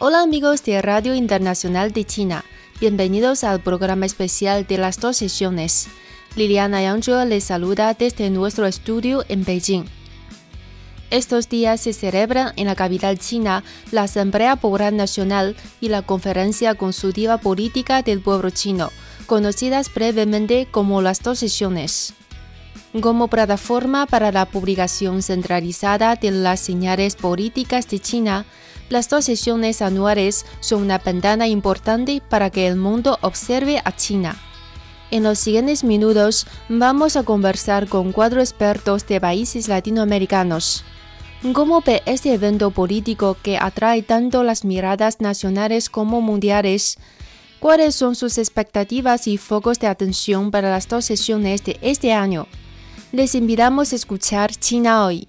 Hola amigos de Radio Internacional de China, bienvenidos al programa especial de las dos sesiones. Liliana Yangzhe les saluda desde nuestro estudio en Beijing. Estos días se celebran en la capital china la Asamblea Popular Nacional y la Conferencia Consultiva Política del Pueblo Chino, conocidas brevemente como las dos sesiones. Como plataforma para la publicación centralizada de las señales políticas de China, las dos sesiones anuales son una ventana importante para que el mundo observe a China. En los siguientes minutos vamos a conversar con cuatro expertos de países latinoamericanos. ¿Cómo ve este evento político que atrae tanto las miradas nacionales como mundiales? ¿Cuáles son sus expectativas y focos de atención para las dos sesiones de este año? Les invitamos a escuchar China hoy.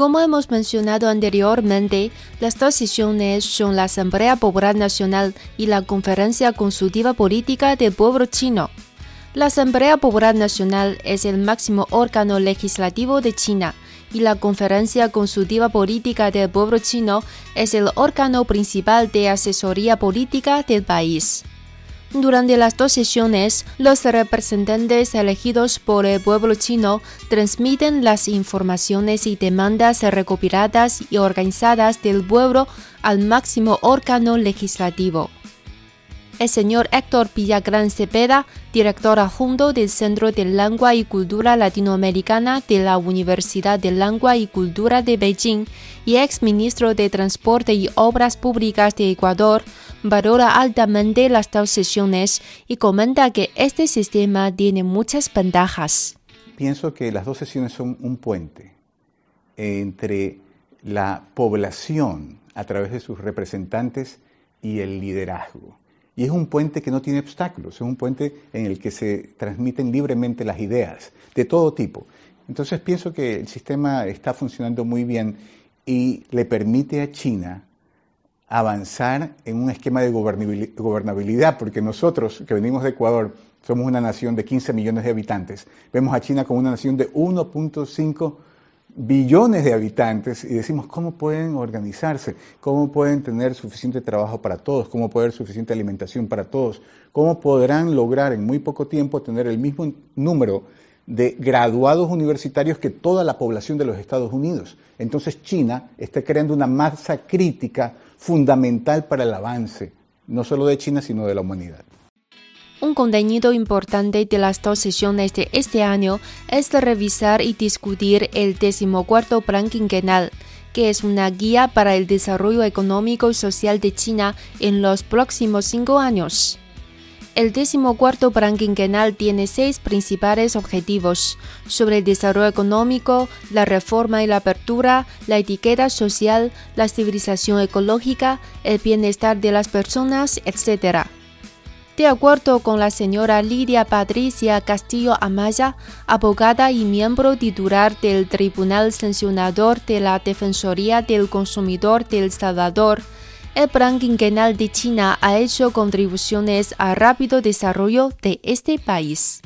Como hemos mencionado anteriormente, las dos sesiones son la Asamblea Popular Nacional y la Conferencia Consultiva Política del Pueblo Chino. La Asamblea Popular Nacional es el máximo órgano legislativo de China y la Conferencia Consultiva Política del Pueblo Chino es el órgano principal de asesoría política del país. Durante las dos sesiones, los representantes elegidos por el pueblo chino transmiten las informaciones y demandas recopiladas y organizadas del pueblo al máximo órgano legislativo. El señor Héctor Villagrán Cepeda, director adjunto del Centro de Lengua y Cultura Latinoamericana de la Universidad de Lengua y Cultura de Beijing y ex ministro de Transporte y Obras Públicas de Ecuador, valora altamente las dos sesiones y comenta que este sistema tiene muchas ventajas. Pienso que las dos sesiones son un puente entre la población a través de sus representantes y el liderazgo. Y es un puente que no tiene obstáculos, es un puente en el que se transmiten libremente las ideas de todo tipo. Entonces pienso que el sistema está funcionando muy bien y le permite a China avanzar en un esquema de gobernabilidad, porque nosotros que venimos de Ecuador somos una nación de 15 millones de habitantes, vemos a China como una nación de 1.5 billones de habitantes y decimos cómo pueden organizarse, cómo pueden tener suficiente trabajo para todos, cómo puede haber suficiente alimentación para todos, cómo podrán lograr en muy poco tiempo tener el mismo número de graduados universitarios que toda la población de los Estados Unidos. Entonces China está creando una masa crítica fundamental para el avance, no solo de China, sino de la humanidad. Un contenido importante de las dos sesiones de este año es revisar y discutir el decimocuarto plan quinquenal, que es una guía para el desarrollo económico y social de China en los próximos cinco años. El decimocuarto plan quinquenal tiene seis principales objetivos sobre el desarrollo económico, la reforma y la apertura, la etiqueta social, la civilización ecológica, el bienestar de las personas, etc. De acuerdo con la señora Lidia Patricia Castillo Amaya, abogada y miembro titular del Tribunal Sancionador de la Defensoría del Consumidor de El Salvador, el Plan Quinquenal de China ha hecho contribuciones al rápido desarrollo de este país.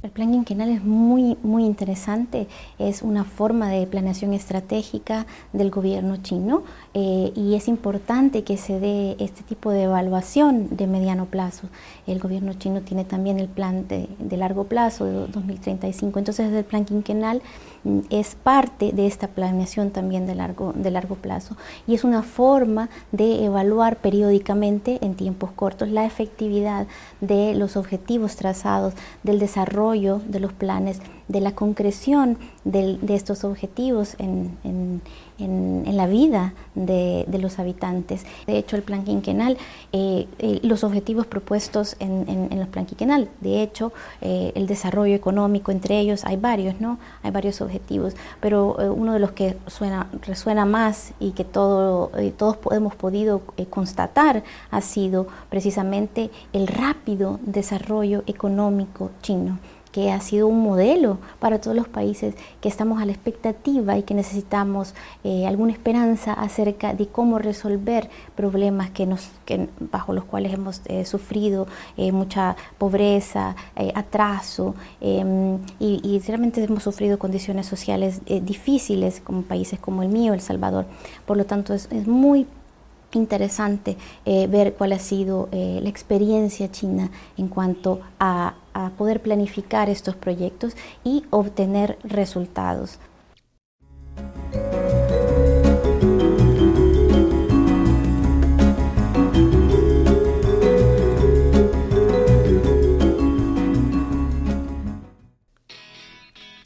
El plan quinquenal es muy, muy interesante, es una forma de planeación estratégica del gobierno chino eh, y es importante que se dé este tipo de evaluación de mediano plazo. El gobierno chino tiene también el plan de, largo plazo, de 2035, entonces el plan quinquenal mm, es parte de esta planeación también de largo, de largo plazo y es una forma de evaluar periódicamente en tiempos cortos la efectividad de los objetivos trazados, del desarrollo de los planes, de la concreción de estos objetivos en en, la vida de, los habitantes. De hecho, el plan quinquenal, eh, eh, los objetivos propuestos en, el plan quinquenal, de hecho, eh, el desarrollo económico, entre ellos hay varios, ¿no? Hay varios objetivos, pero uno de los que suena, resuena más y que todo, todos hemos podido constatar ha sido precisamente el rápido desarrollo económico chino que ha sido un modelo para todos los países que estamos a la expectativa y que necesitamos eh, alguna esperanza acerca de cómo resolver problemas que nos, que, bajo los cuales hemos eh, sufrido eh, mucha pobreza, atraso em, y, y, realmente hemos sufrido condiciones sociales difíciles como países como el mío, El Salvador. Por lo tanto, es, es muy interesante ver cuál ha sido la experiencia china en cuanto a a poder planificar estos proyectos y obtener resultados.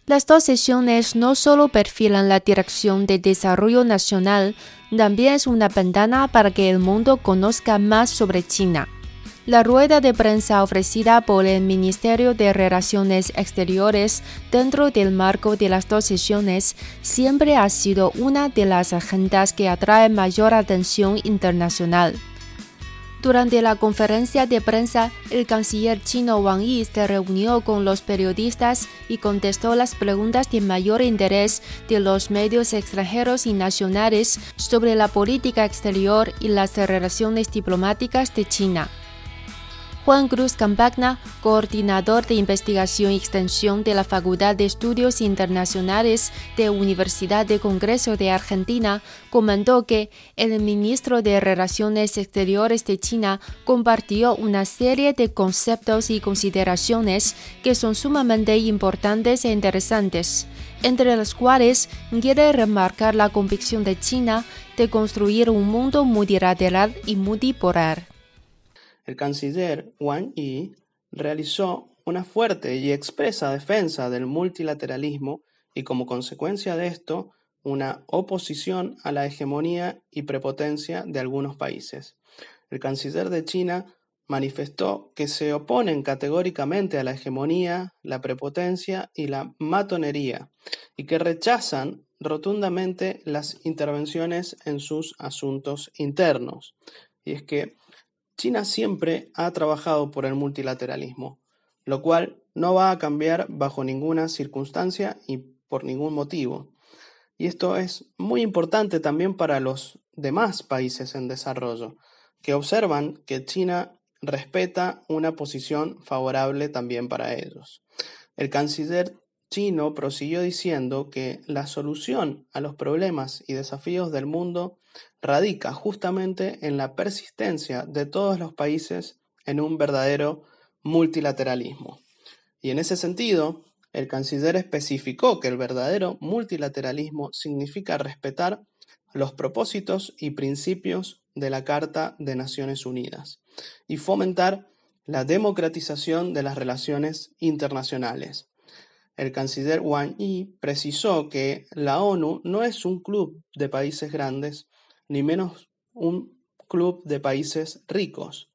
Las dos sesiones no solo perfilan la dirección de desarrollo nacional, también es una ventana para que el mundo conozca más sobre China. La rueda de prensa ofrecida por el Ministerio de Relaciones Exteriores dentro del marco de las dos sesiones siempre ha sido una de las agendas que atrae mayor atención internacional. Durante la conferencia de prensa, el canciller chino Wang Yi se reunió con los periodistas y contestó las preguntas de mayor interés de los medios extranjeros y nacionales sobre la política exterior y las relaciones diplomáticas de China. Juan Cruz Campagna, coordinador de investigación y extensión de la Facultad de Estudios Internacionales de Universidad de Congreso de Argentina, comentó que el ministro de Relaciones Exteriores de China compartió una serie de conceptos y consideraciones que son sumamente importantes e interesantes, entre las cuales quiere remarcar la convicción de China de construir un mundo multilateral y multipolar el canciller Wang Yi realizó una fuerte y expresa defensa del multilateralismo y como consecuencia de esto, una oposición a la hegemonía y prepotencia de algunos países. El canciller de China manifestó que se oponen categóricamente a la hegemonía, la prepotencia y la matonería, y que rechazan rotundamente las intervenciones en sus asuntos internos. Y es que China siempre ha trabajado por el multilateralismo, lo cual no va a cambiar bajo ninguna circunstancia y por ningún motivo. Y esto es muy importante también para los demás países en desarrollo, que observan que China respeta una posición favorable también para ellos. El canciller chino prosiguió diciendo que la solución a los problemas y desafíos del mundo radica justamente en la persistencia de todos los países en un verdadero multilateralismo. Y en ese sentido, el canciller especificó que el verdadero multilateralismo significa respetar los propósitos y principios de la Carta de Naciones Unidas y fomentar la democratización de las relaciones internacionales. El canciller Wang Yi precisó que la ONU no es un club de países grandes, ni menos un club de países ricos,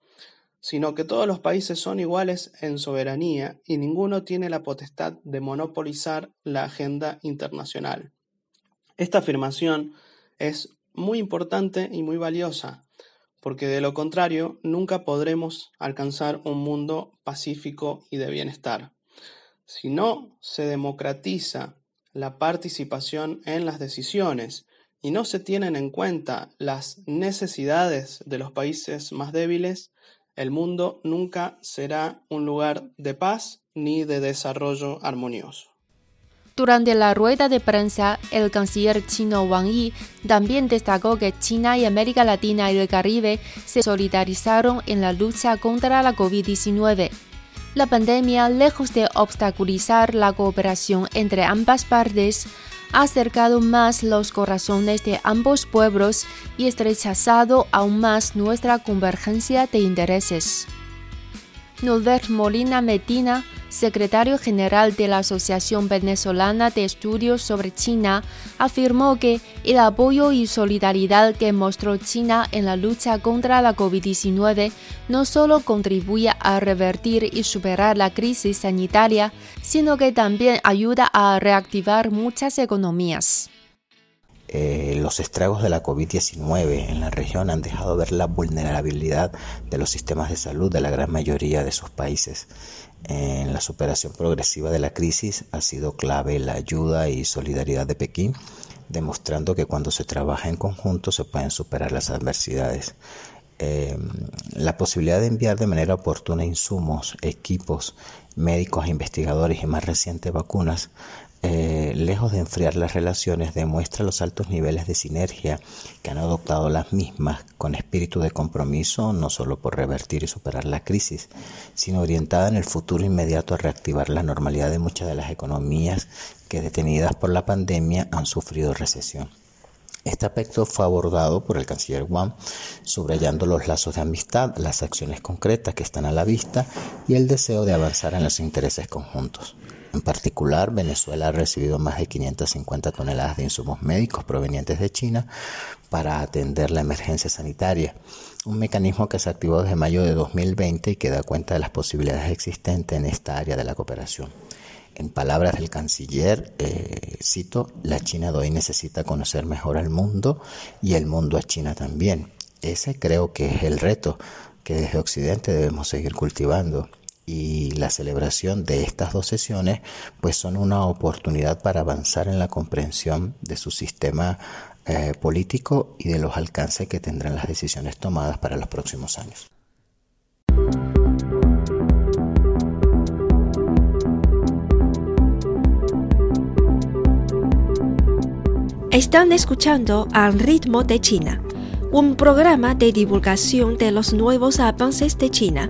sino que todos los países son iguales en soberanía y ninguno tiene la potestad de monopolizar la agenda internacional. Esta afirmación es muy importante y muy valiosa, porque de lo contrario nunca podremos alcanzar un mundo pacífico y de bienestar. Si no se democratiza la participación en las decisiones y no se tienen en cuenta las necesidades de los países más débiles, el mundo nunca será un lugar de paz ni de desarrollo armonioso. Durante la rueda de prensa, el canciller chino Wang Yi también destacó que China y América Latina y el Caribe se solidarizaron en la lucha contra la COVID-19. La pandemia, lejos de obstaculizar la cooperación entre ambas partes, ha acercado más los corazones de ambos pueblos y estrechazado aún más nuestra convergencia de intereses. Norbert Molina Medina, secretario general de la Asociación Venezolana de Estudios sobre China, afirmó que el apoyo y solidaridad que mostró China en la lucha contra la COVID-19 no solo contribuye a revertir y superar la crisis sanitaria, sino que también ayuda a reactivar muchas economías. Eh, los estragos de la COVID-19 en la región han dejado ver la vulnerabilidad de los sistemas de salud de la gran mayoría de sus países. En la superación progresiva de la crisis ha sido clave la ayuda y solidaridad de Pekín, demostrando que cuando se trabaja en conjunto se pueden superar las adversidades. Eh, la posibilidad de enviar de manera oportuna insumos, equipos, médicos, investigadores y más recientes vacunas eh, lejos de enfriar las relaciones, demuestra los altos niveles de sinergia que han adoptado las mismas con espíritu de compromiso, no solo por revertir y superar la crisis, sino orientada en el futuro inmediato a reactivar la normalidad de muchas de las economías que detenidas por la pandemia han sufrido recesión. Este aspecto fue abordado por el canciller Wang, subrayando los lazos de amistad, las acciones concretas que están a la vista y el deseo de avanzar en los intereses conjuntos. En particular, Venezuela ha recibido más de 550 toneladas de insumos médicos provenientes de China para atender la emergencia sanitaria, un mecanismo que se activó desde mayo de 2020 y que da cuenta de las posibilidades existentes en esta área de la cooperación. En palabras del canciller, eh, cito, la China de hoy necesita conocer mejor al mundo y el mundo a China también. Ese creo que es el reto que desde Occidente debemos seguir cultivando y la celebración de estas dos sesiones pues son una oportunidad para avanzar en la comprensión de su sistema eh, político y de los alcances que tendrán las decisiones tomadas para los próximos años. Están escuchando al ritmo de China, un programa de divulgación de los nuevos avances de China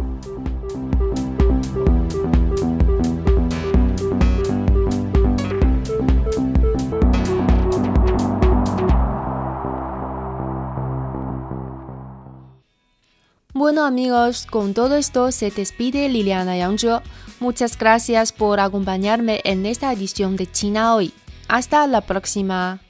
Bueno amigos, con todo esto se despide Liliana Yangzhe. Muchas gracias por acompañarme en esta edición de China hoy. Hasta la próxima.